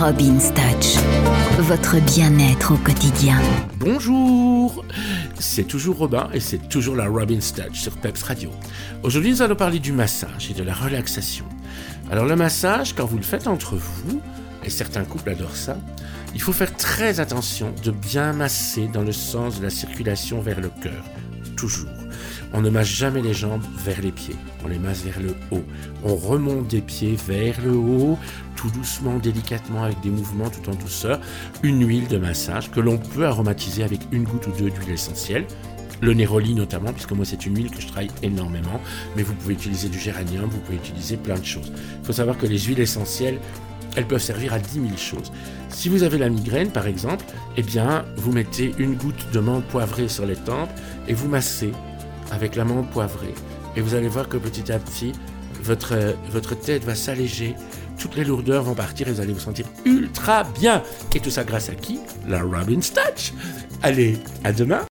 Robin's Touch, votre bien-être au quotidien. Bonjour C'est toujours Robin et c'est toujours la Robin's Touch sur Peps Radio. Aujourd'hui, nous allons parler du massage et de la relaxation. Alors le massage, quand vous le faites entre vous, et certains couples adorent ça, il faut faire très attention de bien masser dans le sens de la circulation vers le cœur. Toujours. On ne masse jamais les jambes vers les pieds, on les masse vers le haut. On remonte des pieds vers le haut, tout doucement, délicatement, avec des mouvements tout en douceur. Une huile de massage que l'on peut aromatiser avec une goutte ou deux d'huile essentielle. Le néroli notamment, puisque moi c'est une huile que je travaille énormément, mais vous pouvez utiliser du géranium, vous pouvez utiliser plein de choses. Il faut savoir que les huiles essentielles, elles peuvent servir à 10 000 choses. Si vous avez la migraine, par exemple, eh bien, vous mettez une goutte de menthe poivrée sur les tempes et vous massez avec la menthe poivrée. Et vous allez voir que petit à petit, votre, votre tête va s'alléger, toutes les lourdeurs vont partir et vous allez vous sentir ultra bien. Et tout ça grâce à qui? La Robin Touch. Allez, à demain